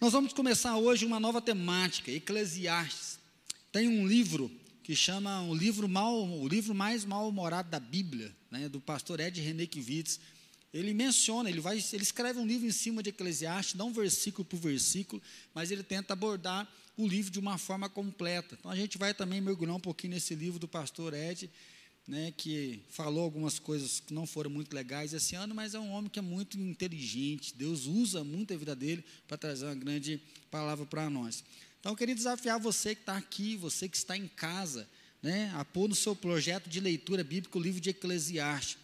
Nós vamos começar hoje uma nova temática, Eclesiastes. Tem um livro que chama o livro mal, o livro mais mal-humorado da Bíblia, né, do pastor Ed René Kivitz. Ele menciona, ele vai, ele escreve um livro em cima de Eclesiastes, não versículo por versículo, mas ele tenta abordar o livro de uma forma completa. Então a gente vai também mergulhar um pouquinho nesse livro do pastor Ed, né, que falou algumas coisas que não foram muito legais esse ano, mas é um homem que é muito inteligente. Deus usa muito a vida dele para trazer uma grande palavra para nós. Então, eu queria desafiar você que está aqui, você que está em casa, né, a pôr no seu projeto de leitura bíblica o livro de Eclesiastes.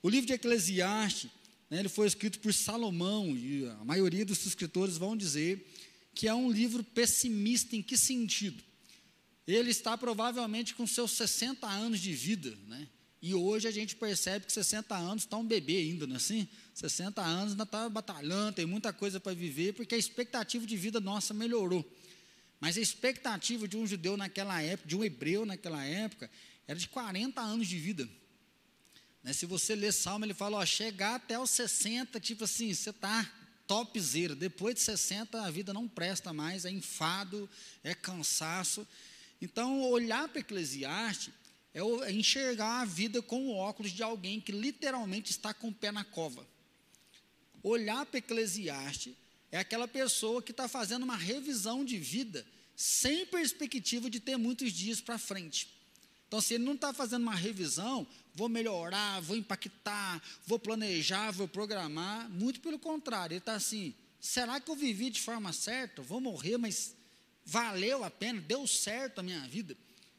O livro de Eclesiastes, né, ele foi escrito por Salomão, e a maioria dos escritores vão dizer que é um livro pessimista em que sentido? Ele está provavelmente com seus 60 anos de vida, né? E hoje a gente percebe que 60 anos está um bebê ainda, não é assim? 60 anos ainda está batalhando, tem muita coisa para viver, porque a expectativa de vida nossa melhorou. Mas a expectativa de um judeu naquela época, de um hebreu naquela época, era de 40 anos de vida. Né? Se você ler Salmo, ele fala, ó, chegar até os 60, tipo assim, você está topzera. Depois de 60, a vida não presta mais, é enfado, é cansaço. Então, olhar para Eclesiastes é enxergar a vida com o óculos de alguém que literalmente está com o pé na cova. Olhar para Eclesiastes é aquela pessoa que está fazendo uma revisão de vida sem perspectiva de ter muitos dias para frente. Então, se ele não está fazendo uma revisão, vou melhorar, vou impactar, vou planejar, vou programar, muito pelo contrário, ele está assim: será que eu vivi de forma certa? Vou morrer, mas valeu a pena, deu certo a minha vida.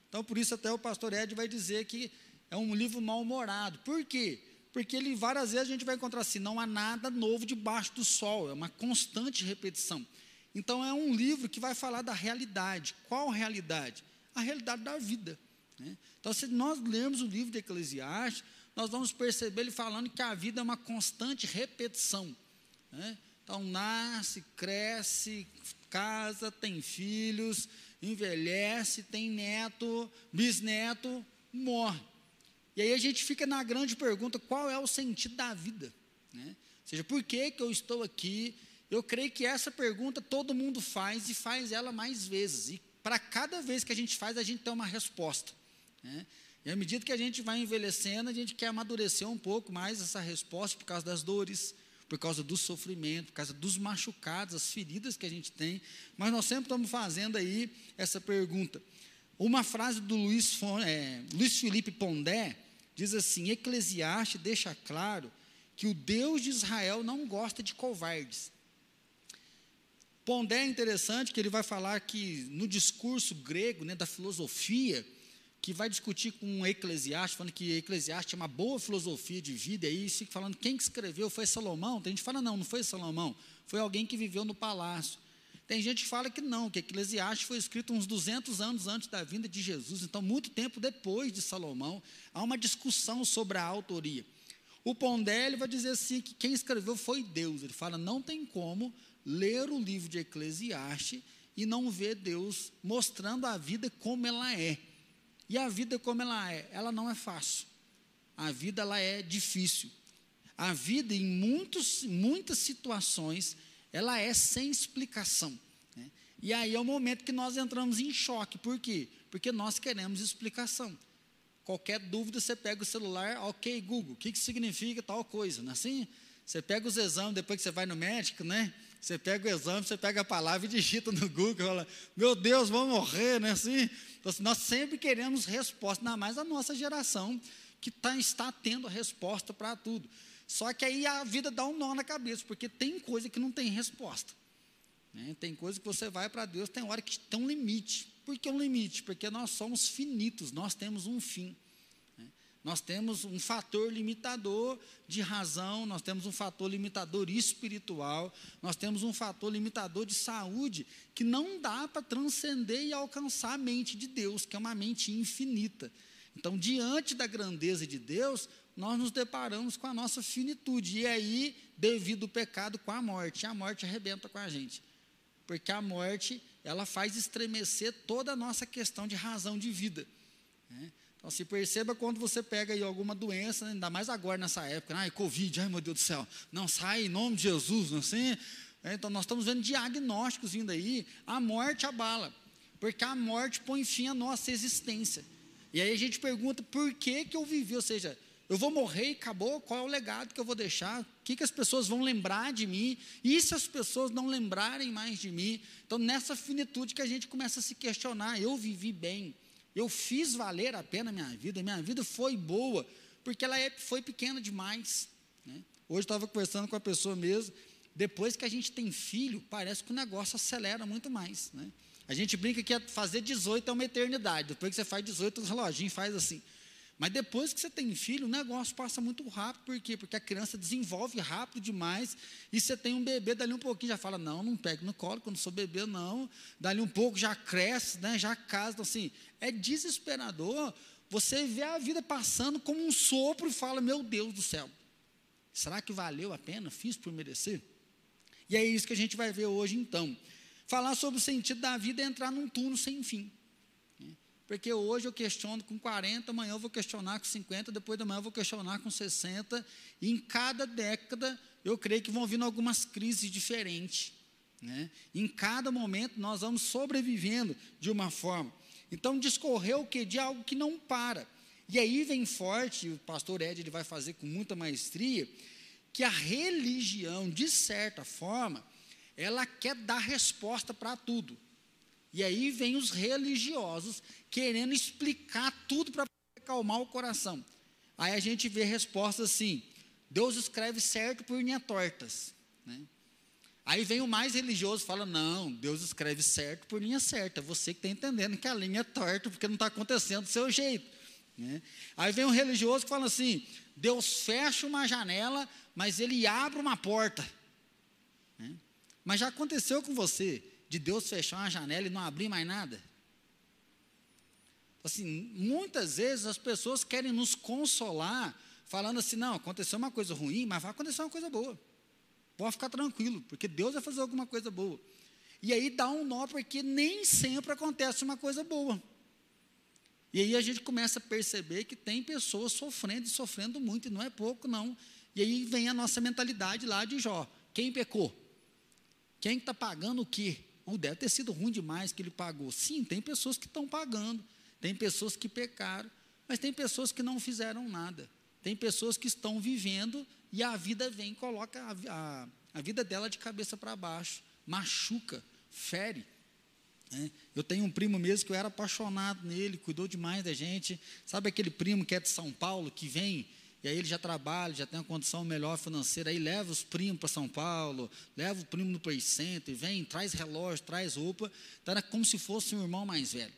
Então, por isso, até o pastor Ed vai dizer que é um livro mal-humorado. Por quê? Porque ele várias vezes a gente vai encontrar assim: não há nada novo debaixo do sol, é uma constante repetição. Então, é um livro que vai falar da realidade. Qual realidade? A realidade da vida. Né? Então, se nós lermos o livro de Eclesiastes, nós vamos perceber ele falando que a vida é uma constante repetição. Né? Então, nasce, cresce, casa, tem filhos, envelhece, tem neto, bisneto, morre. E aí a gente fica na grande pergunta: qual é o sentido da vida? Né? Ou seja, por que, que eu estou aqui? Eu creio que essa pergunta todo mundo faz e faz ela mais vezes. E para cada vez que a gente faz, a gente tem uma resposta. Né? E à medida que a gente vai envelhecendo, a gente quer amadurecer um pouco mais essa resposta por causa das dores, por causa do sofrimento, por causa dos machucados, as feridas que a gente tem. Mas nós sempre estamos fazendo aí essa pergunta. Uma frase do Luiz, é, Luiz Felipe Pondé diz assim: Eclesiastes deixa claro que o Deus de Israel não gosta de covardes. Pondé é interessante que ele vai falar que no discurso grego, né, da filosofia, que vai discutir com um Eclesiastes, falando que Eclesiastes é uma boa filosofia de vida, e aí fica falando quem que escreveu foi Salomão. Tem gente que fala, não, não foi Salomão, foi alguém que viveu no palácio. Tem gente que fala que não, que Eclesiastes foi escrito uns 200 anos antes da vinda de Jesus, então muito tempo depois de Salomão, há uma discussão sobre a autoria. O Pondé vai dizer assim que quem escreveu foi Deus. Ele fala, não tem como ler o livro de Eclesiastes e não ver Deus mostrando a vida como ela é. E a vida como ela é, ela não é fácil. A vida ela é difícil. A vida em muitos, muitas situações ela é sem explicação. Né? E aí é o momento que nós entramos em choque. Por quê? Porque nós queremos explicação. Qualquer dúvida, você pega o celular, ok, Google, o que, que significa tal coisa? Não é assim? Você pega os exames, depois que você vai no médico, né? Você pega o exame, você pega a palavra e digita no Google, fala, meu Deus, vou morrer, né? Assim, então, assim, nós sempre queremos resposta, ainda mais a nossa geração, que tá, está tendo resposta para tudo. Só que aí a vida dá um nó na cabeça, porque tem coisa que não tem resposta. Né? Tem coisa que você vai para Deus, tem hora que tem um limite. Por que um limite? Porque nós somos finitos, nós temos um fim. Nós temos um fator limitador de razão, nós temos um fator limitador espiritual, nós temos um fator limitador de saúde que não dá para transcender e alcançar a mente de Deus, que é uma mente infinita. Então, diante da grandeza de Deus, nós nos deparamos com a nossa finitude, e aí, devido ao pecado, com a morte. A morte arrebenta com a gente, porque a morte, ela faz estremecer toda a nossa questão de razão de vida. Né? Então, se perceba quando você pega aí alguma doença, ainda mais agora nessa época, ai, Covid, ai meu Deus do céu, não sai em nome de Jesus, não assim, É, então, nós estamos vendo diagnósticos vindo aí, a morte abala, porque a morte põe fim à nossa existência. E aí a gente pergunta, por que, que eu vivi? Ou seja, eu vou morrer e acabou, qual é o legado que eu vou deixar? O que, que as pessoas vão lembrar de mim? E se as pessoas não lembrarem mais de mim? Então, nessa finitude que a gente começa a se questionar, eu vivi bem, eu fiz valer a pena a minha vida, minha vida foi boa, porque ela é, foi pequena demais. Né? Hoje estava conversando com a pessoa mesmo, depois que a gente tem filho, parece que o negócio acelera muito mais. Né? A gente brinca que é fazer 18 é uma eternidade, depois que você faz 18, o reloginho faz assim. Mas depois que você tem filho, o negócio passa muito rápido. Por quê? Porque a criança desenvolve rápido demais. E você tem um bebê, dali um pouquinho já fala: não, não pego no colo, quando sou bebê, não. Dali um pouco já cresce, né, já casa. Então, assim, é desesperador você ver a vida passando como um sopro e fala: meu Deus do céu, será que valeu a pena? Fiz por merecer? E é isso que a gente vai ver hoje, então. Falar sobre o sentido da vida é entrar num túnel sem fim. Porque hoje eu questiono com 40, amanhã eu vou questionar com 50, depois da manhã eu vou questionar com 60. E em cada década, eu creio que vão vindo algumas crises diferentes. Né? Em cada momento, nós vamos sobrevivendo de uma forma. Então, discorreu o que? De algo que não para. E aí vem forte, o pastor Ed ele vai fazer com muita maestria, que a religião, de certa forma, ela quer dar resposta para tudo. E aí vem os religiosos querendo explicar tudo para acalmar o coração. Aí a gente vê respostas assim: Deus escreve certo por linhas tortas. Né? Aí vem o mais religioso fala: não, Deus escreve certo por linha certa. Você que está entendendo que a linha é torta porque não está acontecendo do seu jeito. Né? Aí vem um religioso que fala assim: Deus fecha uma janela, mas ele abre uma porta. Né? Mas já aconteceu com você de Deus fechar uma janela e não abrir mais nada? Assim, muitas vezes as pessoas querem nos consolar, falando assim: não, aconteceu uma coisa ruim, mas vai acontecer uma coisa boa. Pode ficar tranquilo, porque Deus vai fazer alguma coisa boa. E aí dá um nó, porque nem sempre acontece uma coisa boa. E aí a gente começa a perceber que tem pessoas sofrendo e sofrendo muito, e não é pouco, não. E aí vem a nossa mentalidade lá de Jó. Quem pecou? Quem está pagando o quê? Ou deve ter sido ruim demais que ele pagou. Sim, tem pessoas que estão pagando, tem pessoas que pecaram, mas tem pessoas que não fizeram nada. Tem pessoas que estão vivendo e a vida vem e coloca a, a, a vida dela de cabeça para baixo, machuca, fere. É. Eu tenho um primo mesmo que eu era apaixonado nele, cuidou demais da gente. Sabe aquele primo que é de São Paulo, que vem e aí ele já trabalha, já tem uma condição melhor financeira, aí leva os primos para São Paulo, leva o primo no Play Center, vem, traz relógio, traz roupa, então era como se fosse um irmão mais velho.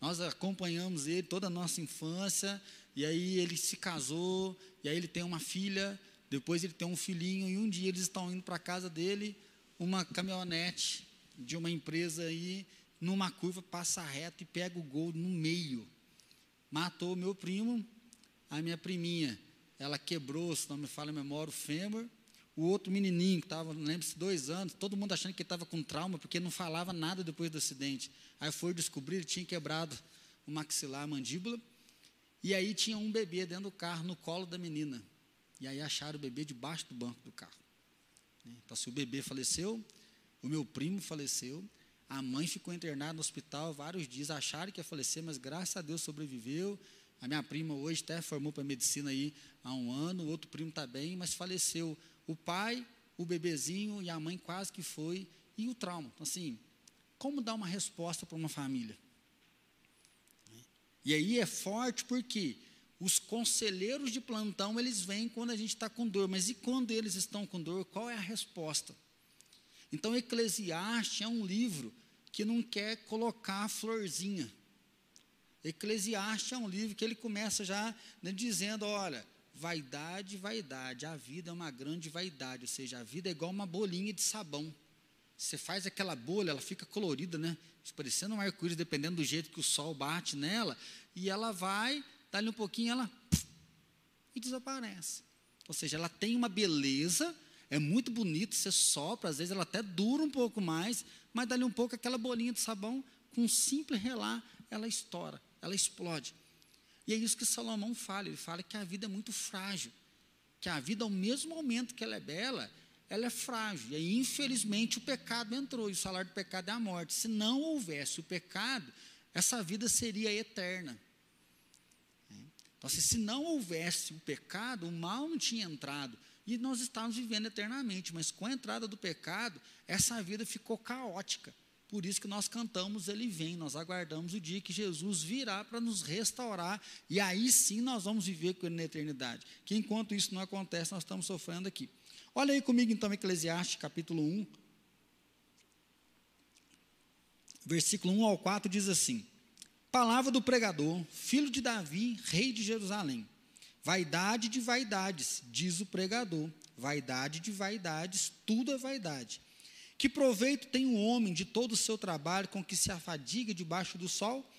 Nós acompanhamos ele toda a nossa infância, e aí ele se casou, e aí ele tem uma filha, depois ele tem um filhinho, e um dia eles estão indo para a casa dele, uma caminhonete de uma empresa aí, numa curva, passa reto e pega o gol no meio. Matou meu primo, a minha priminha ela quebrou, se não me falha a memória, o fêmur. O outro menininho, que estava, não lembro se dois anos, todo mundo achando que ele estava com trauma, porque não falava nada depois do acidente. Aí foi descobrir, ele tinha quebrado o maxilar, a mandíbula. E aí tinha um bebê dentro do carro, no colo da menina. E aí acharam o bebê debaixo do banco do carro. Então, se o bebê faleceu, o meu primo faleceu, a mãe ficou internada no hospital vários dias, acharam que ia falecer, mas graças a Deus sobreviveu. A minha prima hoje até formou para medicina aí há um ano, outro primo está bem, mas faleceu o pai, o bebezinho e a mãe quase que foi, e o trauma. Então, assim, como dar uma resposta para uma família? E aí é forte porque os conselheiros de plantão, eles vêm quando a gente está com dor, mas e quando eles estão com dor, qual é a resposta? Então, Eclesiastes é um livro que não quer colocar a florzinha, Eclesiastes é um livro que ele começa já né, dizendo: olha, vaidade, vaidade, a vida é uma grande vaidade, ou seja, a vida é igual uma bolinha de sabão. Você faz aquela bolha, ela fica colorida, né? Parecendo um arco-íris, dependendo do jeito que o sol bate nela, e ela vai, dali um pouquinho, ela e desaparece. Ou seja, ela tem uma beleza, é muito bonito, você sopra, às vezes ela até dura um pouco mais, mas dali um pouco aquela bolinha de sabão, com um simples relar, ela estoura ela explode. E é isso que Salomão fala, ele fala que a vida é muito frágil, que a vida, ao mesmo momento que ela é bela, ela é frágil. E aí, infelizmente, o pecado entrou, e o salário do pecado é a morte. Se não houvesse o pecado, essa vida seria eterna. Então, se não houvesse o pecado, o mal não tinha entrado. E nós estávamos vivendo eternamente. Mas com a entrada do pecado, essa vida ficou caótica. Por isso que nós cantamos Ele Vem, nós aguardamos o dia que Jesus virá para nos restaurar, e aí sim nós vamos viver com Ele na eternidade. Que enquanto isso não acontece, nós estamos sofrendo aqui. Olha aí comigo então, Eclesiastes capítulo 1, versículo 1 ao 4 diz assim: Palavra do pregador, filho de Davi, rei de Jerusalém. Vaidade de vaidades, diz o pregador. Vaidade de vaidades, tudo é vaidade. Que proveito tem o homem de todo o seu trabalho com que se afadiga debaixo do sol?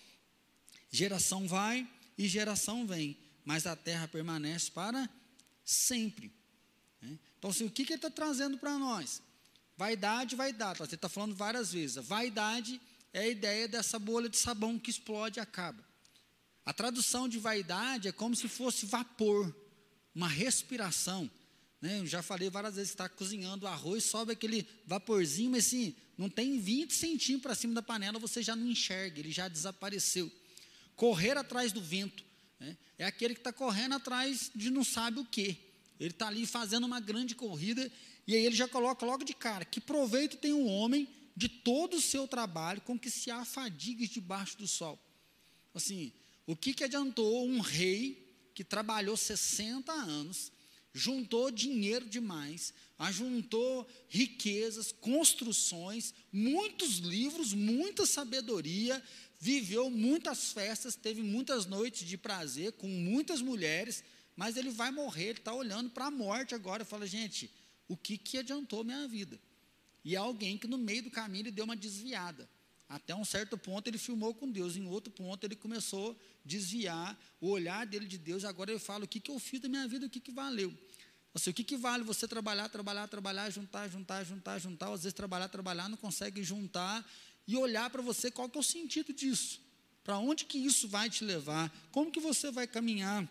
Geração vai e geração vem, mas a terra permanece para sempre. Né? Então, assim, o que, que ele está trazendo para nós? Vaidade, vaidade. Ele está falando várias vezes. A vaidade é a ideia dessa bolha de sabão que explode e acaba. A tradução de vaidade é como se fosse vapor, uma respiração. Né? Eu já falei várias vezes está cozinhando arroz, sobe aquele vaporzinho, mas assim, não tem 20 centímetros para cima da panela, você já não enxerga, ele já desapareceu. Correr atrás do vento. Né? É aquele que está correndo atrás de não sabe o quê. Ele está ali fazendo uma grande corrida, e aí ele já coloca logo de cara: que proveito tem um homem de todo o seu trabalho com que se afadigue debaixo do sol? Assim, o que, que adiantou um rei que trabalhou 60 anos juntou dinheiro demais, ajuntou riquezas, construções, muitos livros, muita sabedoria, viveu muitas festas, teve muitas noites de prazer com muitas mulheres, mas ele vai morrer, ele está olhando para a morte agora e fala, gente, o que, que adiantou minha vida? E é alguém que no meio do caminho ele deu uma desviada. Até um certo ponto ele filmou com Deus, em outro ponto ele começou a desviar o olhar dele de Deus. Agora ele fala: o que, que eu fiz da minha vida, o que, que valeu? O que, que vale você trabalhar, trabalhar, trabalhar, juntar, juntar, juntar, juntar, às vezes trabalhar, trabalhar, não consegue juntar e olhar para você qual que é o sentido disso. Para onde que isso vai te levar? Como que você vai caminhar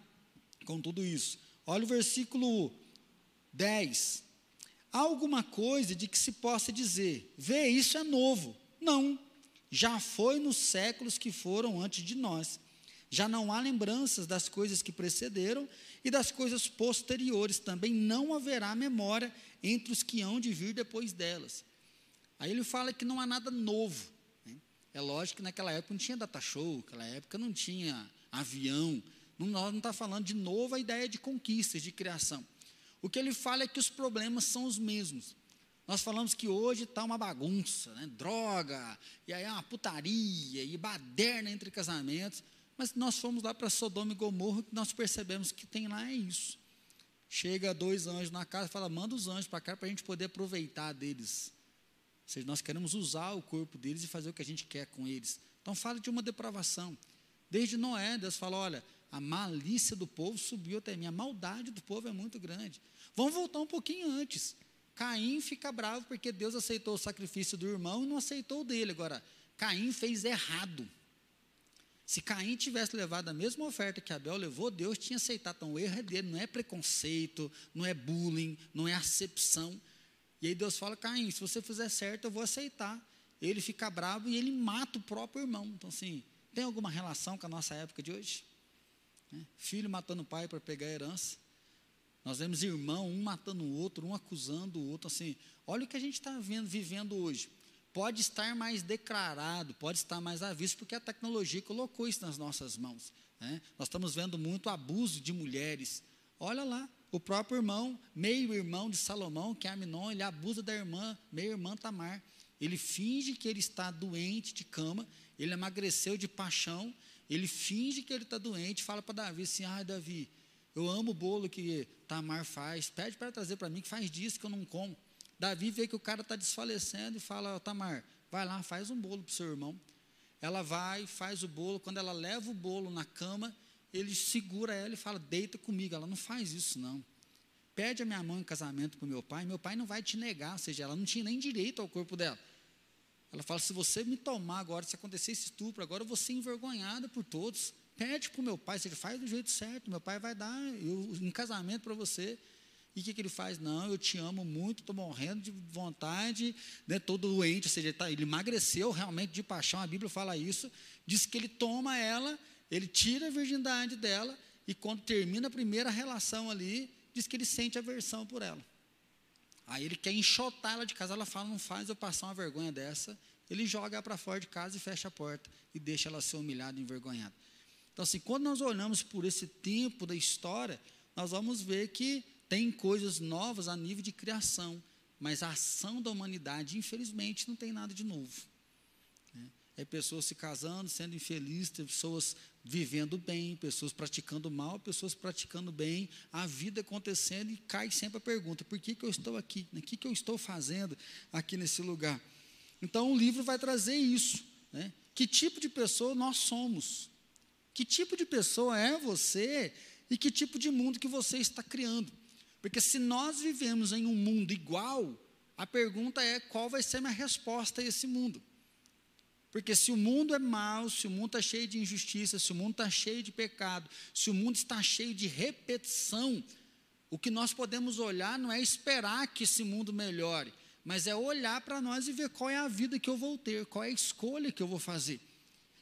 com tudo isso? Olha o versículo 10. Há alguma coisa de que se possa dizer, vê, isso é novo. Não, já foi nos séculos que foram antes de nós. Já não há lembranças das coisas que precederam e das coisas posteriores. Também não haverá memória entre os que hão de vir depois delas. Aí ele fala que não há nada novo. Né? É lógico que naquela época não tinha data show, naquela época não tinha avião. Não, nós não está falando de novo a ideia de conquistas, de criação. O que ele fala é que os problemas são os mesmos. Nós falamos que hoje está uma bagunça, né? droga, e aí é uma putaria, e baderna entre casamentos. Mas nós fomos lá para Sodoma e Gomorra, que nós percebemos que tem lá é isso. Chega dois anjos na casa e fala, manda os anjos para cá para a gente poder aproveitar deles. Ou seja, nós queremos usar o corpo deles e fazer o que a gente quer com eles. Então fala de uma depravação. Desde Noé, Deus fala, olha, a malícia do povo subiu até mim, a maldade do povo é muito grande. Vamos voltar um pouquinho antes. Caim fica bravo porque Deus aceitou o sacrifício do irmão e não aceitou o dele. Agora, Caim fez errado. Se Caim tivesse levado a mesma oferta que Abel levou, Deus tinha aceitado. Então, o erro é dele, não é preconceito, não é bullying, não é acepção. E aí Deus fala: Caim, se você fizer certo, eu vou aceitar. Ele fica bravo e ele mata o próprio irmão. Então, assim, tem alguma relação com a nossa época de hoje? Né? Filho matando o pai para pegar a herança. Nós vemos irmão, um matando o outro, um acusando o outro. Assim, olha o que a gente está vivendo hoje. Pode estar mais declarado, pode estar mais à vista, porque a tecnologia colocou isso nas nossas mãos. Né? Nós estamos vendo muito abuso de mulheres. Olha lá, o próprio irmão, meio-irmão de Salomão, que é Aminon, ele abusa da irmã, meia-irmã Tamar. Ele finge que ele está doente de cama, ele emagreceu de paixão, ele finge que ele está doente, fala para Davi assim: ai, Davi, eu amo o bolo que Tamar faz. Pede para trazer para mim, que faz dias que eu não como. Davi vê que o cara está desfalecendo e fala: Tamar, vai lá, faz um bolo para o seu irmão. Ela vai, faz o bolo. Quando ela leva o bolo na cama, ele segura ela e fala: Deita comigo. Ela não faz isso, não. Pede a minha mãe em casamento para meu pai. Meu pai não vai te negar. Ou seja, ela não tinha nem direito ao corpo dela. Ela fala: Se você me tomar agora, se acontecer esse estupro, agora eu vou ser envergonhada por todos pede para o meu pai, se ele faz do jeito certo, meu pai vai dar eu, um casamento para você. E o que, que ele faz? Não, eu te amo muito, estou morrendo de vontade, né, todo doente, ou seja, ele, tá, ele emagreceu realmente de paixão, a Bíblia fala isso. Diz que ele toma ela, ele tira a virgindade dela, e quando termina a primeira relação ali, diz que ele sente aversão por ela. Aí ele quer enxotar ela de casa, ela fala, não faz eu passar uma vergonha dessa. Ele joga ela para fora de casa e fecha a porta e deixa ela ser humilhada e envergonhada. Então, assim, quando nós olhamos por esse tempo da história, nós vamos ver que tem coisas novas a nível de criação, mas a ação da humanidade, infelizmente, não tem nada de novo. Né? É pessoas se casando, sendo infelizes, pessoas vivendo bem, pessoas praticando mal, pessoas praticando bem, a vida acontecendo e cai sempre a pergunta: por que, que eu estou aqui? O que, que eu estou fazendo aqui nesse lugar? Então o livro vai trazer isso. Né? Que tipo de pessoa nós somos? Que tipo de pessoa é você e que tipo de mundo que você está criando? Porque se nós vivemos em um mundo igual, a pergunta é qual vai ser a minha resposta a esse mundo. Porque se o mundo é mau, se o mundo está cheio de injustiça, se o mundo está cheio de pecado, se o mundo está cheio de repetição, o que nós podemos olhar não é esperar que esse mundo melhore, mas é olhar para nós e ver qual é a vida que eu vou ter, qual é a escolha que eu vou fazer.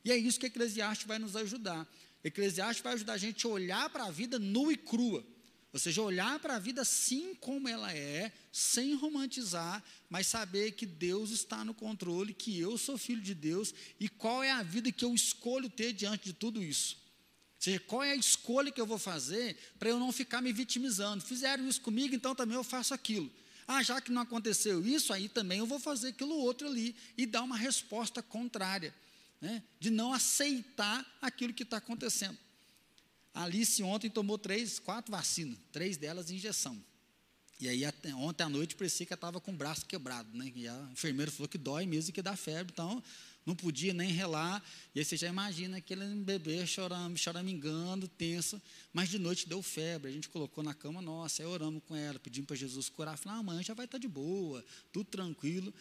E é isso que Eclesiastes vai nos ajudar. Eclesiastes vai ajudar a gente a olhar para a vida nua e crua. Ou seja, olhar para a vida assim como ela é, sem romantizar, mas saber que Deus está no controle, que eu sou filho de Deus e qual é a vida que eu escolho ter diante de tudo isso. Ou seja, qual é a escolha que eu vou fazer para eu não ficar me vitimizando. Fizeram isso comigo, então também eu faço aquilo. Ah, já que não aconteceu isso, aí também eu vou fazer aquilo outro ali e dar uma resposta contrária, né? de não aceitar aquilo que está acontecendo. A Alice ontem tomou três, quatro vacinas, três delas injeção. E aí até, ontem à noite parecia que ela estava com o braço quebrado, né? E a enfermeira falou que dói mesmo e que dá febre, então não podia nem relar. E aí você já imagina aquele bebê chorando, choramingando, tenso, mas de noite deu febre. A gente colocou na cama nossa, aí oramos com ela, pedimos para Jesus curar. Falei, ah, amanhã já vai estar de boa, tudo tranquilo.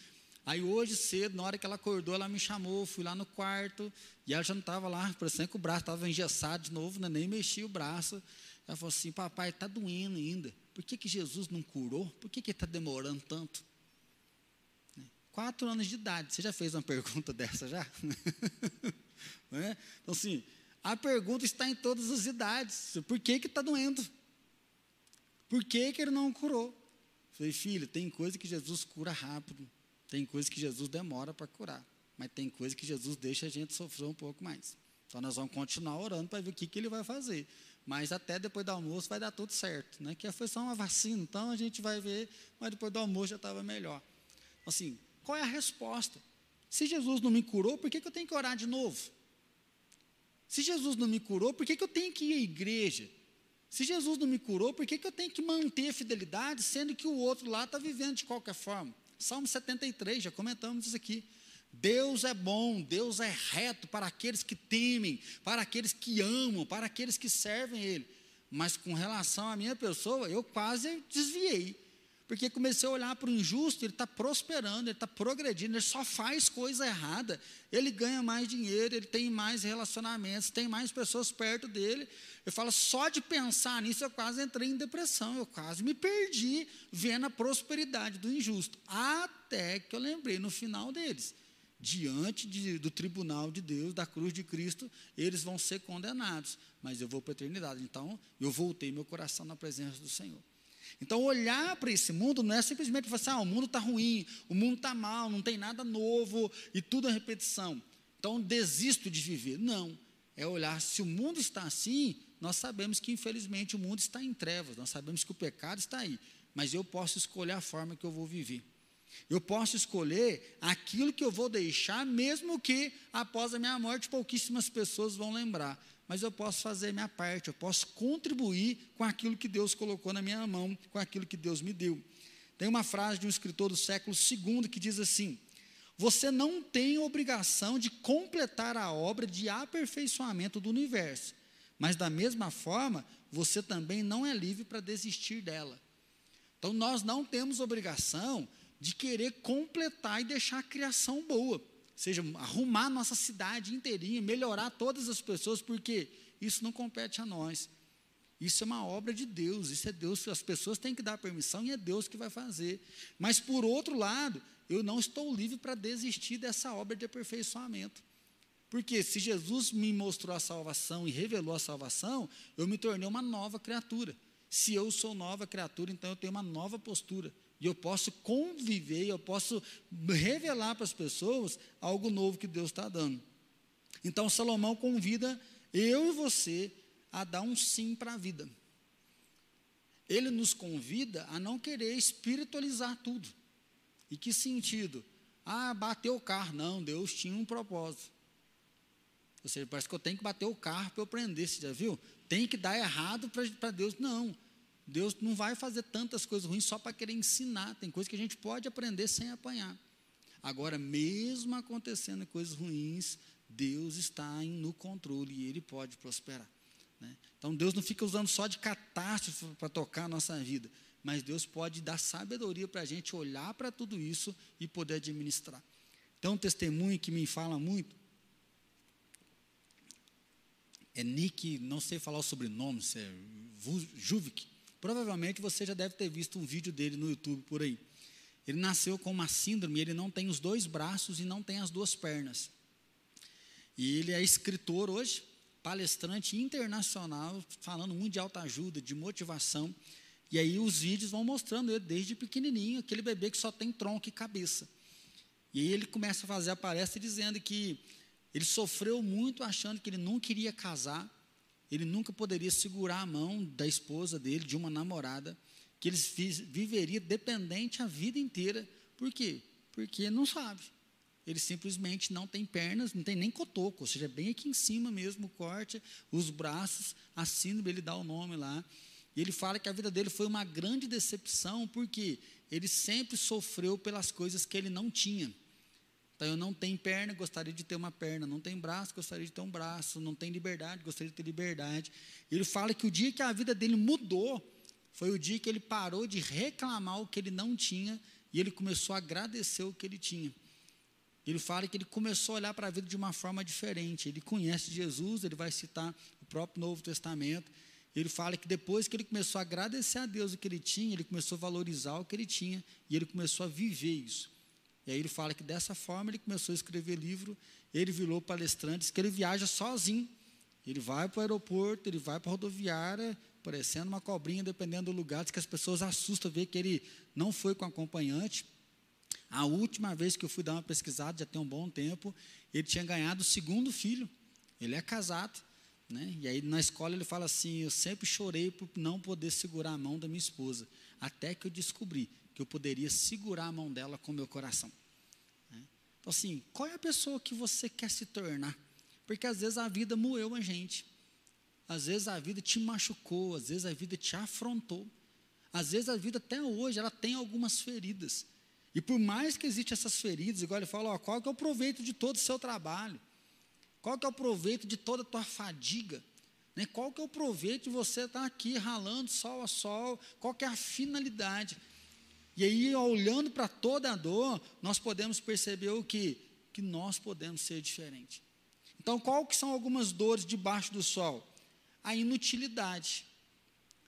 Aí hoje cedo, na hora que ela acordou, ela me chamou, fui lá no quarto, e ela já não estava lá, parecendo que o braço estava engessado de novo, né? nem mexia o braço. Ela falou assim, papai, está doendo ainda. Por que, que Jesus não curou? Por que, que está demorando tanto? Né? Quatro anos de idade. Você já fez uma pergunta dessa já? é? Então, assim, a pergunta está em todas as idades. Por que está doendo? Por que, que ele não curou? falei, filho, tem coisa que Jesus cura rápido. Tem coisas que Jesus demora para curar, mas tem coisas que Jesus deixa a gente sofrer um pouco mais. Então nós vamos continuar orando para ver o que, que ele vai fazer. Mas até depois do almoço vai dar tudo certo, né? Que foi só uma vacina, então a gente vai ver, mas depois do almoço já estava melhor. Assim, qual é a resposta? Se Jesus não me curou, por que, que eu tenho que orar de novo? Se Jesus não me curou, por que, que eu tenho que ir à igreja? Se Jesus não me curou, por que, que eu tenho que manter a fidelidade, sendo que o outro lá está vivendo de qualquer forma? Salmo 73, já comentamos isso aqui. Deus é bom, Deus é reto para aqueles que temem, para aqueles que amam, para aqueles que servem Ele. Mas com relação à minha pessoa, eu quase desviei. Porque comecei a olhar para o injusto, ele está prosperando, ele está progredindo, ele só faz coisa errada. Ele ganha mais dinheiro, ele tem mais relacionamentos, tem mais pessoas perto dele. Eu falo, só de pensar nisso eu quase entrei em depressão, eu quase me perdi vendo a prosperidade do injusto. Até que eu lembrei no final deles. Diante de, do tribunal de Deus, da cruz de Cristo, eles vão ser condenados, mas eu vou para a eternidade. Então, eu voltei meu coração na presença do Senhor. Então, olhar para esse mundo não é simplesmente falar assim, ah, o mundo está ruim, o mundo está mal, não tem nada novo e tudo é repetição. Então, desisto de viver. Não. É olhar, se o mundo está assim, nós sabemos que, infelizmente, o mundo está em trevas, nós sabemos que o pecado está aí, mas eu posso escolher a forma que eu vou viver. Eu posso escolher aquilo que eu vou deixar, mesmo que após a minha morte pouquíssimas pessoas vão lembrar mas eu posso fazer minha parte, eu posso contribuir com aquilo que Deus colocou na minha mão, com aquilo que Deus me deu. Tem uma frase de um escritor do século II que diz assim: Você não tem obrigação de completar a obra de aperfeiçoamento do universo, mas da mesma forma, você também não é livre para desistir dela. Então, nós não temos obrigação de querer completar e deixar a criação boa seja, arrumar nossa cidade inteirinha, melhorar todas as pessoas, porque isso não compete a nós. Isso é uma obra de Deus, isso é Deus, as pessoas têm que dar permissão e é Deus que vai fazer. Mas, por outro lado, eu não estou livre para desistir dessa obra de aperfeiçoamento. Porque se Jesus me mostrou a salvação e revelou a salvação, eu me tornei uma nova criatura. Se eu sou nova criatura, então eu tenho uma nova postura. E eu posso conviver, eu posso revelar para as pessoas algo novo que Deus está dando. Então Salomão convida eu e você a dar um sim para a vida. Ele nos convida a não querer espiritualizar tudo. E que sentido? Ah, bateu o carro. Não, Deus tinha um propósito. Ou seja, parece que eu tenho que bater o carro para eu aprender, você já viu? Tem que dar errado para Deus. Não. Deus não vai fazer tantas coisas ruins só para querer ensinar. Tem coisas que a gente pode aprender sem apanhar. Agora, mesmo acontecendo coisas ruins, Deus está no controle e Ele pode prosperar. Né? Então, Deus não fica usando só de catástrofe para tocar a nossa vida, mas Deus pode dar sabedoria para a gente olhar para tudo isso e poder administrar. Então, um testemunho que me fala muito é Nick, não sei falar o sobrenome, se é Juvik. Provavelmente você já deve ter visto um vídeo dele no YouTube por aí. Ele nasceu com uma síndrome, ele não tem os dois braços e não tem as duas pernas. E ele é escritor hoje, palestrante internacional, falando muito de autoajuda, de motivação. E aí os vídeos vão mostrando ele desde pequenininho, aquele bebê que só tem tronco e cabeça. E aí ele começa a fazer a palestra dizendo que ele sofreu muito achando que ele não queria casar, ele nunca poderia segurar a mão da esposa dele, de uma namorada, que ele viveria dependente a vida inteira. Por quê? Porque não sabe. Ele simplesmente não tem pernas, não tem nem cotoco, ou seja, bem aqui em cima mesmo o corte, os braços, a síndrome, ele dá o nome lá. E ele fala que a vida dele foi uma grande decepção, porque ele sempre sofreu pelas coisas que ele não tinha. Então, eu não tenho perna, gostaria de ter uma perna. Não tenho braço, gostaria de ter um braço. Não tenho liberdade, gostaria de ter liberdade. Ele fala que o dia que a vida dele mudou, foi o dia que ele parou de reclamar o que ele não tinha e ele começou a agradecer o que ele tinha. Ele fala que ele começou a olhar para a vida de uma forma diferente. Ele conhece Jesus, ele vai citar o próprio Novo Testamento. Ele fala que depois que ele começou a agradecer a Deus o que ele tinha, ele começou a valorizar o que ele tinha e ele começou a viver isso. E aí ele fala que dessa forma ele começou a escrever livro, ele virou palestrante, que ele viaja sozinho. Ele vai para o aeroporto, ele vai para a rodoviária, parecendo uma cobrinha, dependendo do lugar, diz que as pessoas assustam ver que ele não foi com acompanhante. A última vez que eu fui dar uma pesquisada, já tem um bom tempo, ele tinha ganhado o segundo filho. Ele é casado, né? E aí na escola ele fala assim: Eu sempre chorei por não poder segurar a mão da minha esposa, até que eu descobri que eu poderia segurar a mão dela com o meu coração. Né? Então, assim, qual é a pessoa que você quer se tornar? Porque às vezes a vida moeu a gente, às vezes a vida te machucou, às vezes a vida te afrontou, às vezes a vida até hoje ela tem algumas feridas. E por mais que existam essas feridas, igual ele fala, ó, qual que é o proveito de todo o seu trabalho? Qual que é o proveito de toda a tua fadiga? Né? Qual que é o proveito de você estar aqui ralando sol a sol? Qual que é a finalidade? E aí, olhando para toda a dor, nós podemos perceber o que? Que nós podemos ser diferentes. Então, qual que são algumas dores debaixo do sol? A inutilidade.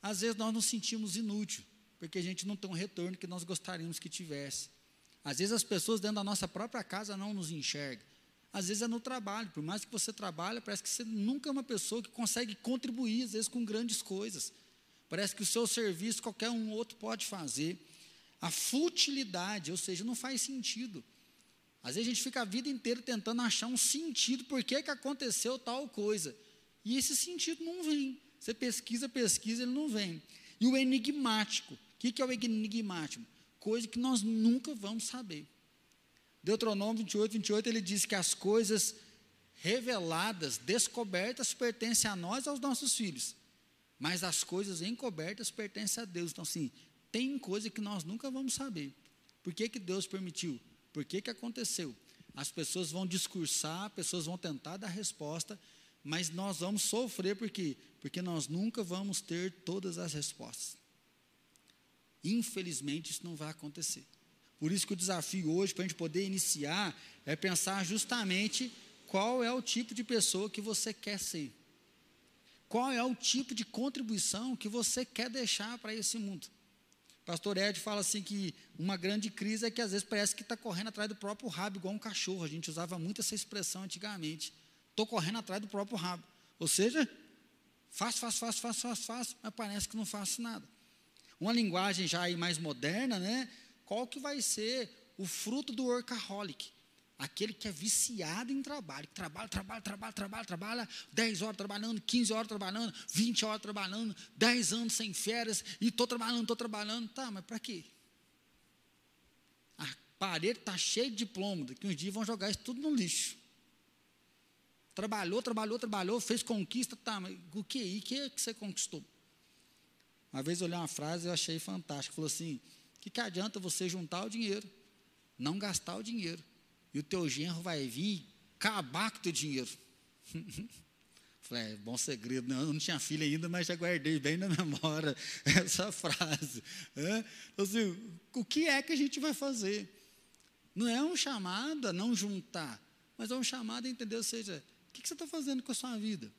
Às vezes nós nos sentimos inútil, porque a gente não tem um retorno que nós gostaríamos que tivesse. Às vezes as pessoas dentro da nossa própria casa não nos enxergam. Às vezes é no trabalho, por mais que você trabalhe, parece que você nunca é uma pessoa que consegue contribuir, às vezes, com grandes coisas. Parece que o seu serviço qualquer um outro pode fazer a futilidade, ou seja, não faz sentido. Às vezes a gente fica a vida inteira tentando achar um sentido, por que, que aconteceu tal coisa. E esse sentido não vem. Você pesquisa, pesquisa, ele não vem. E o enigmático. O que, que é o enigmático? Coisa que nós nunca vamos saber. Deuteronômio 28, 28, ele diz que as coisas reveladas, descobertas, pertencem a nós, aos nossos filhos. Mas as coisas encobertas pertencem a Deus. Então, assim, tem coisa que nós nunca vamos saber. Por que, que Deus permitiu? Por que, que aconteceu? As pessoas vão discursar, pessoas vão tentar dar resposta, mas nós vamos sofrer por quê? Porque nós nunca vamos ter todas as respostas. Infelizmente, isso não vai acontecer. Por isso que o desafio hoje, para a gente poder iniciar, é pensar justamente qual é o tipo de pessoa que você quer ser. qual é o tipo de contribuição que você quer deixar para esse mundo. Pastor Ed fala assim que uma grande crise é que às vezes parece que está correndo atrás do próprio rabo, igual um cachorro. A gente usava muito essa expressão antigamente. Estou correndo atrás do próprio rabo. Ou seja, faço, faço, faço, faço, faço, faço, mas parece que não faço nada. Uma linguagem já aí mais moderna, né? Qual que vai ser o fruto do workaholic? Aquele que é viciado em trabalho, que trabalha, trabalha, trabalha, trabalha, trabalha, 10 horas trabalhando, 15 horas trabalhando, 20 horas trabalhando, 10 anos sem férias, e estou trabalhando, estou trabalhando. Tá, mas para quê? A parede está cheia de diploma, daqui uns dias vão jogar isso tudo no lixo. Trabalhou, trabalhou, trabalhou, fez conquista, tá, mas o que? E o que, que você conquistou? Uma vez eu olhei uma frase e eu achei fantástica. Falou assim: que, que adianta você juntar o dinheiro, não gastar o dinheiro? E o teu genro vai vir acabar com o teu dinheiro. Falei, é, bom segredo, não, eu não tinha filho ainda, mas já guardei bem na memória essa frase. É? Assim, o que é que a gente vai fazer? Não é um chamado a não juntar, mas é um chamado a entender, ou seja, o que, que você está fazendo com a sua vida?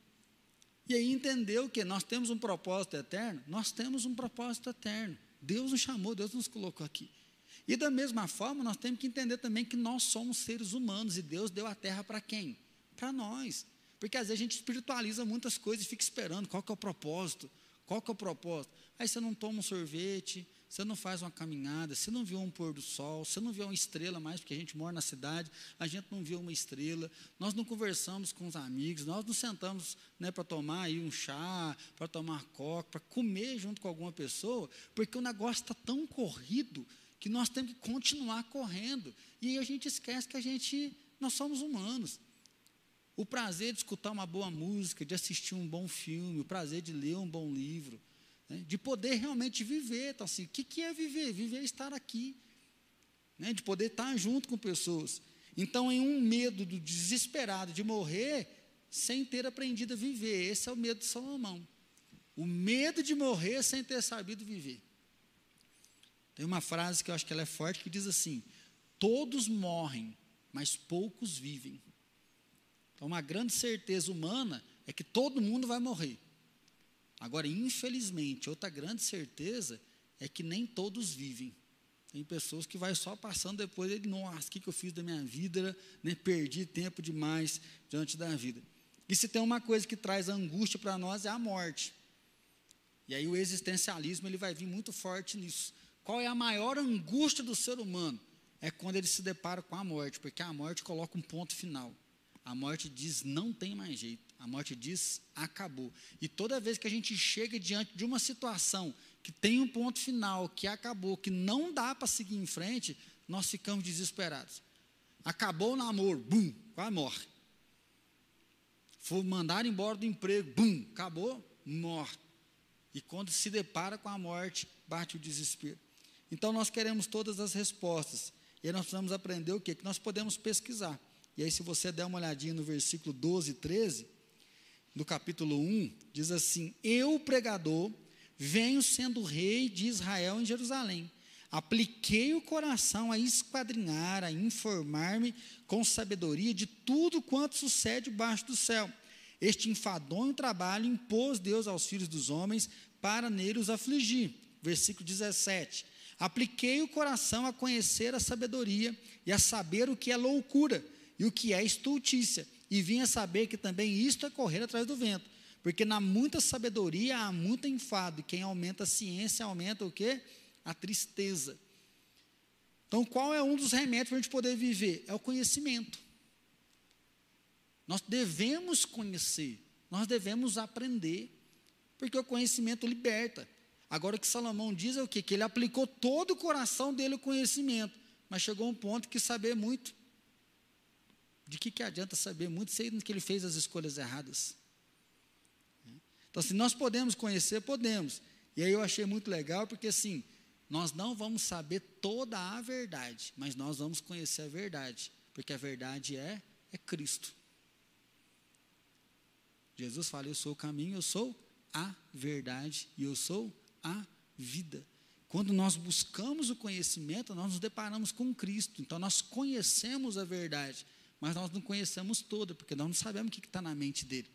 E aí entender o que? Nós temos um propósito eterno? Nós temos um propósito eterno. Deus nos chamou, Deus nos colocou aqui. E da mesma forma, nós temos que entender também que nós somos seres humanos e Deus deu a terra para quem? Para nós. Porque às vezes a gente espiritualiza muitas coisas e fica esperando qual que é o propósito, qual que é o propósito. Aí você não toma um sorvete, você não faz uma caminhada, você não viu um pôr do sol, você não viu uma estrela mais, porque a gente mora na cidade, a gente não viu uma estrela, nós não conversamos com os amigos, nós não sentamos né, para tomar aí um chá, para tomar coca, para comer junto com alguma pessoa, porque o negócio está tão corrido que nós temos que continuar correndo. E a gente esquece que a gente, nós somos humanos. O prazer de escutar uma boa música, de assistir um bom filme, o prazer de ler um bom livro, né, de poder realmente viver. Então, assim, o que, que é viver? Viver é estar aqui, né, de poder estar junto com pessoas. Então, em um medo do desesperado de morrer sem ter aprendido a viver, esse é o medo de Salomão. O medo de morrer sem ter sabido viver. Tem uma frase que eu acho que ela é forte que diz assim: todos morrem, mas poucos vivem. Então, uma grande certeza humana é que todo mundo vai morrer. Agora, infelizmente, outra grande certeza é que nem todos vivem. Tem pessoas que vai só passando depois, ele, nossa, o que, que eu fiz da minha vida, né? perdi tempo demais diante da vida. E se tem uma coisa que traz angústia para nós é a morte. E aí o existencialismo ele vai vir muito forte nisso. Qual é a maior angústia do ser humano? É quando ele se depara com a morte, porque a morte coloca um ponto final. A morte diz não tem mais jeito. A morte diz acabou. E toda vez que a gente chega diante de uma situação que tem um ponto final, que acabou, que não dá para seguir em frente, nós ficamos desesperados. Acabou o namoro, bum, quase morre. Foi mandar embora do emprego, bum, acabou, morre. E quando se depara com a morte, bate o desespero. Então nós queremos todas as respostas. E aí nós precisamos aprender o quê? Que nós podemos pesquisar. E aí, se você der uma olhadinha no versículo 12 e 13, do capítulo 1, diz assim: Eu, pregador, venho sendo rei de Israel em Jerusalém. Apliquei o coração a esquadrinhar, a informar-me com sabedoria de tudo quanto sucede debaixo do céu. Este enfadonho trabalho impôs Deus aos filhos dos homens para nele os afligir. Versículo 17. Apliquei o coração a conhecer a sabedoria e a saber o que é loucura e o que é estultícia, e vim a saber que também isto é correr atrás do vento, porque na muita sabedoria há muito enfado, e quem aumenta a ciência aumenta o quê? A tristeza. Então, qual é um dos remédios para a gente poder viver? É o conhecimento. Nós devemos conhecer, nós devemos aprender, porque o conhecimento liberta. Agora o que Salomão diz é o quê? Que ele aplicou todo o coração dele o conhecimento, mas chegou um ponto que saber muito. De que, que adianta saber muito, sendo que ele fez as escolhas erradas? Então, se nós podemos conhecer, podemos. E aí eu achei muito legal, porque assim, nós não vamos saber toda a verdade, mas nós vamos conhecer a verdade, porque a verdade é, é Cristo. Jesus fala: Eu sou o caminho, eu sou a verdade e eu sou a vida. Quando nós buscamos o conhecimento, nós nos deparamos com Cristo. Então, nós conhecemos a verdade, mas nós não conhecemos toda, porque nós não sabemos o que está na mente dele.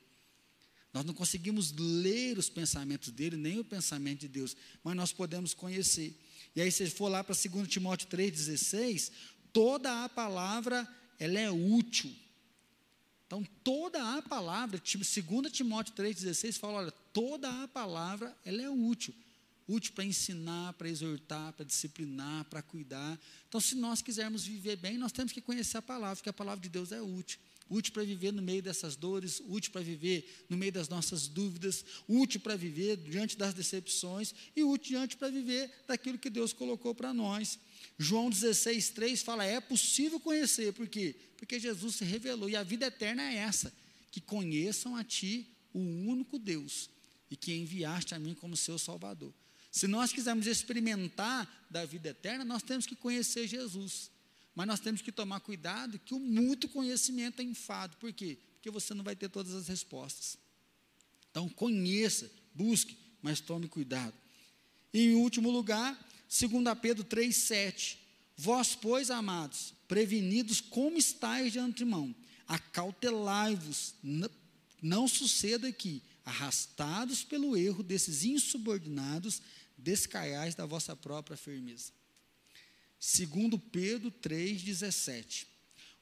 Nós não conseguimos ler os pensamentos dele, nem o pensamento de Deus, mas nós podemos conhecer. E aí, se for lá para 2 Timóteo 3,16, toda a palavra ela é útil. Então, toda a palavra, 2 Timóteo 3,16 fala: olha, toda a palavra ela é útil. Útil para ensinar, para exortar, para disciplinar, para cuidar. Então, se nós quisermos viver bem, nós temos que conhecer a palavra, porque a palavra de Deus é útil útil para viver no meio dessas dores, útil para viver no meio das nossas dúvidas, útil para viver diante das decepções e útil diante para viver daquilo que Deus colocou para nós. João 16, 3 fala: é possível conhecer, por quê? Porque Jesus se revelou, e a vida eterna é essa: que conheçam a Ti, o único Deus, e que enviaste a mim como seu Salvador. Se nós quisermos experimentar da vida eterna, nós temos que conhecer Jesus. Mas nós temos que tomar cuidado que o muito conhecimento é enfado. Por quê? Porque você não vai ter todas as respostas. Então, conheça, busque, mas tome cuidado. E em último lugar, 2 Pedro 3,7. Vós, pois, amados, prevenidos como estáis de antemão, acautelai-vos, não suceda que, arrastados pelo erro desses insubordinados, descaiais da vossa própria firmeza. Segundo Pedro 3,17.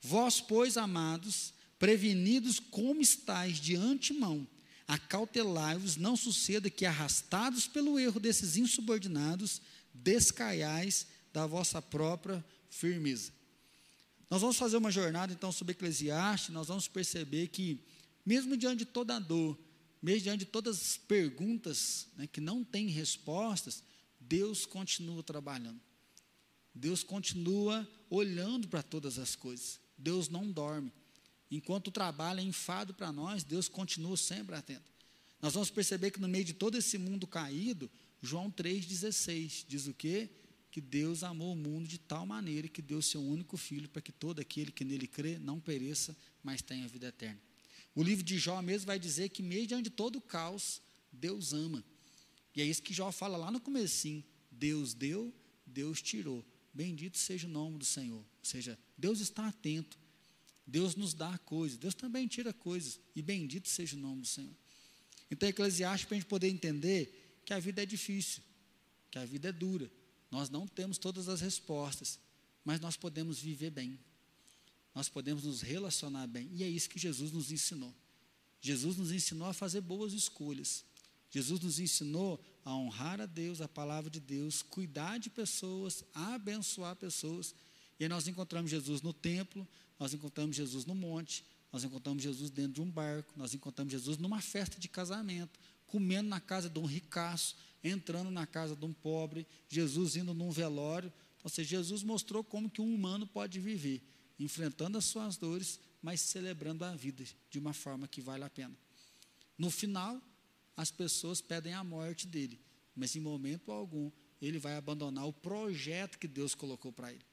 Vós, pois, amados, prevenidos como estáis de antemão, acautelai-vos, não suceda que, arrastados pelo erro desses insubordinados, descaiais da vossa própria firmeza. Nós vamos fazer uma jornada, então, sobre Eclesiastes, nós vamos perceber que, mesmo diante de toda a dor, mesmo diante de todas as perguntas né, que não têm respostas, Deus continua trabalhando. Deus continua olhando para todas as coisas. Deus não dorme. Enquanto o trabalho é enfado para nós, Deus continua sempre atento. Nós vamos perceber que no meio de todo esse mundo caído, João 3,16 diz o quê? Que Deus amou o mundo de tal maneira que deu seu único filho para que todo aquele que nele crê não pereça, mas tenha vida eterna. O livro de Jó mesmo vai dizer que, mediante todo o caos, Deus ama. E é isso que Jó fala lá no comecinho. Deus deu, Deus tirou. Bendito seja o nome do Senhor. Ou seja, Deus está atento. Deus nos dá coisas. Deus também tira coisas. E bendito seja o nome do Senhor. Então, Eclesiastes, para a gente poder entender que a vida é difícil, que a vida é dura. Nós não temos todas as respostas, mas nós podemos viver bem. Nós podemos nos relacionar bem. E é isso que Jesus nos ensinou. Jesus nos ensinou a fazer boas escolhas. Jesus nos ensinou a honrar a Deus, a palavra de Deus, cuidar de pessoas, abençoar pessoas. E nós encontramos Jesus no templo, nós encontramos Jesus no monte, nós encontramos Jesus dentro de um barco, nós encontramos Jesus numa festa de casamento, comendo na casa de um ricaço, entrando na casa de um pobre, Jesus indo num velório. Ou seja, Jesus mostrou como que um humano pode viver, enfrentando as suas dores, mas celebrando a vida de uma forma que vale a pena. No final, as pessoas pedem a morte dele, mas em momento algum ele vai abandonar o projeto que Deus colocou para ele.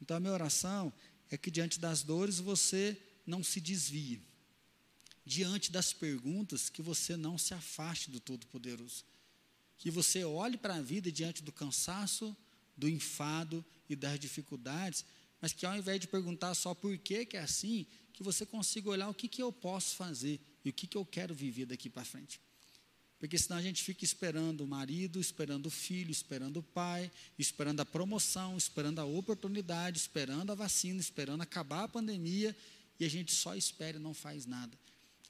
Então a minha oração é que diante das dores você não se desvie. Diante das perguntas, que você não se afaste do Todo-Poderoso. Que você olhe para a vida diante do cansaço, do enfado e das dificuldades, mas que ao invés de perguntar só por que, que é assim, que você consiga olhar o que, que eu posso fazer e o que, que eu quero viver daqui para frente. Porque senão a gente fica esperando o marido, esperando o filho, esperando o pai, esperando a promoção, esperando a oportunidade, esperando a vacina, esperando acabar a pandemia, e a gente só espera e não faz nada.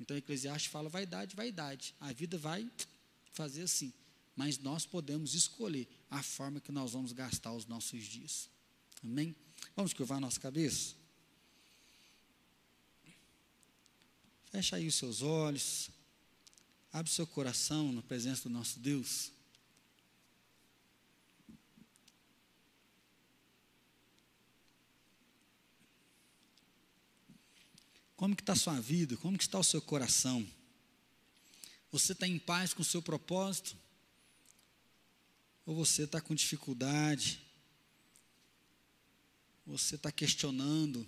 Então, Eclesiastes fala vaidade, vaidade. A vida vai fazer assim. Mas nós podemos escolher a forma que nós vamos gastar os nossos dias. Amém? Vamos curvar a nossa cabeça? Fecha aí os seus olhos. Abre seu coração na presença do nosso Deus. Como que está a sua vida? Como que está o seu coração? Você está em paz com o seu propósito? Ou você está com dificuldade? Você está questionando?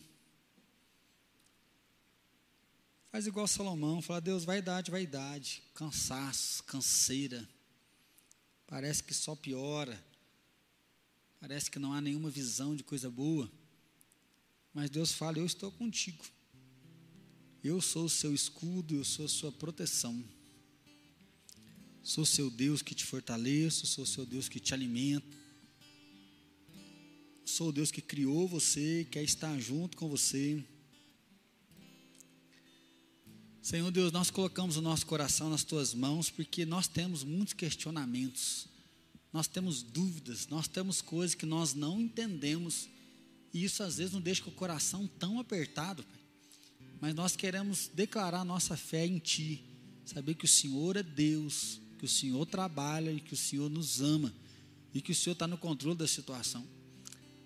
Faz igual Salomão, fala, Deus, vaidade, vaidade, cansaço, canseira. Parece que só piora. Parece que não há nenhuma visão de coisa boa. Mas Deus fala, eu estou contigo. Eu sou o seu escudo, eu sou a sua proteção. Sou seu Deus que te fortaleço, sou seu Deus que te alimenta. Sou o Deus que criou você, quer estar junto com você. Senhor Deus, nós colocamos o nosso coração nas tuas mãos porque nós temos muitos questionamentos, nós temos dúvidas, nós temos coisas que nós não entendemos e isso às vezes nos deixa com o coração tão apertado, Pai. Mas nós queremos declarar nossa fé em Ti, saber que o Senhor é Deus, que o Senhor trabalha e que o Senhor nos ama e que o Senhor está no controle da situação.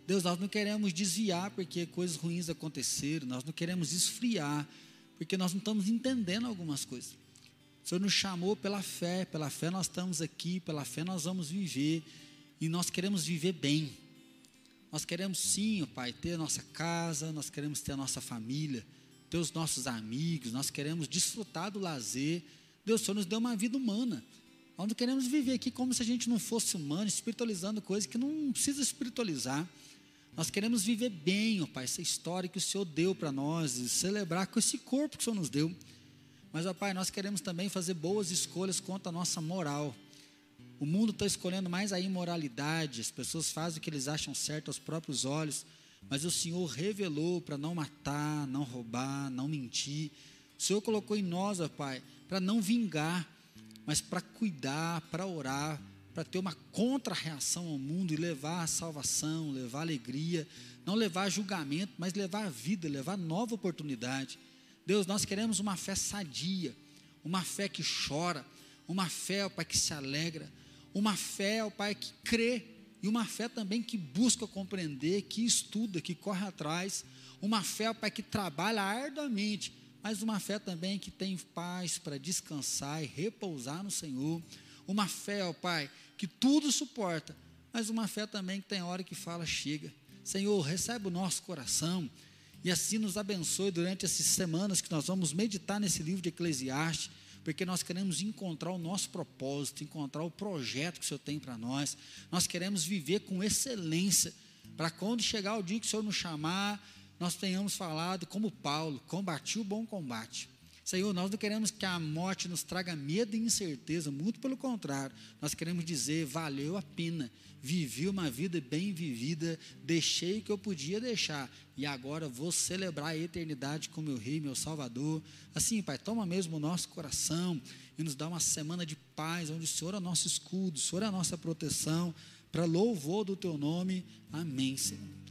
Deus, nós não queremos desviar porque coisas ruins aconteceram, nós não queremos esfriar porque nós não estamos entendendo algumas coisas. O Senhor nos chamou pela fé, pela fé nós estamos aqui, pela fé nós vamos viver e nós queremos viver bem. Nós queremos sim, Pai, ter a nossa casa, nós queremos ter a nossa família, ter os nossos amigos, nós queremos desfrutar do lazer. Deus, o Senhor nos deu uma vida humana. Nós não queremos viver aqui como se a gente não fosse humano, espiritualizando coisas que não precisa espiritualizar. Nós queremos viver bem, ó Pai, essa história que o Senhor deu para nós celebrar com esse corpo que o Senhor nos deu. Mas, ó Pai, nós queremos também fazer boas escolhas quanto à nossa moral. O mundo está escolhendo mais a imoralidade, as pessoas fazem o que eles acham certo aos próprios olhos, mas o Senhor revelou para não matar, não roubar, não mentir. O Senhor colocou em nós, ó Pai, para não vingar, mas para cuidar, para orar, para ter uma contra-reação ao mundo e levar a salvação, levar a alegria, não levar julgamento, mas levar a vida, levar nova oportunidade. Deus, nós queremos uma fé sadia, uma fé que chora, uma fé, ó Pai, que se alegra, uma fé, ó Pai, que crê, e uma fé também que busca compreender, que estuda, que corre atrás, uma fé, ó Pai, que trabalha arduamente, mas uma fé também que tem paz para descansar e repousar no Senhor, uma fé, ó Pai, que tudo suporta, mas uma fé também que tem hora que fala: chega. Senhor, recebe o nosso coração e assim nos abençoe durante essas semanas que nós vamos meditar nesse livro de Eclesiastes, porque nós queremos encontrar o nosso propósito, encontrar o projeto que o Senhor tem para nós. Nós queremos viver com excelência, para quando chegar o dia que o Senhor nos chamar, nós tenhamos falado como Paulo: combati o bom combate Senhor, nós não queremos que a morte nos traga medo e incerteza, muito pelo contrário, nós queremos dizer: valeu a pena, vivi uma vida bem vivida, deixei o que eu podia deixar, e agora vou celebrar a eternidade com meu Rei, meu Salvador. Assim, Pai, toma mesmo o nosso coração e nos dá uma semana de paz, onde o Senhor é nosso escudo, o Senhor é a nossa proteção, para louvor do Teu nome. Amém, Senhor.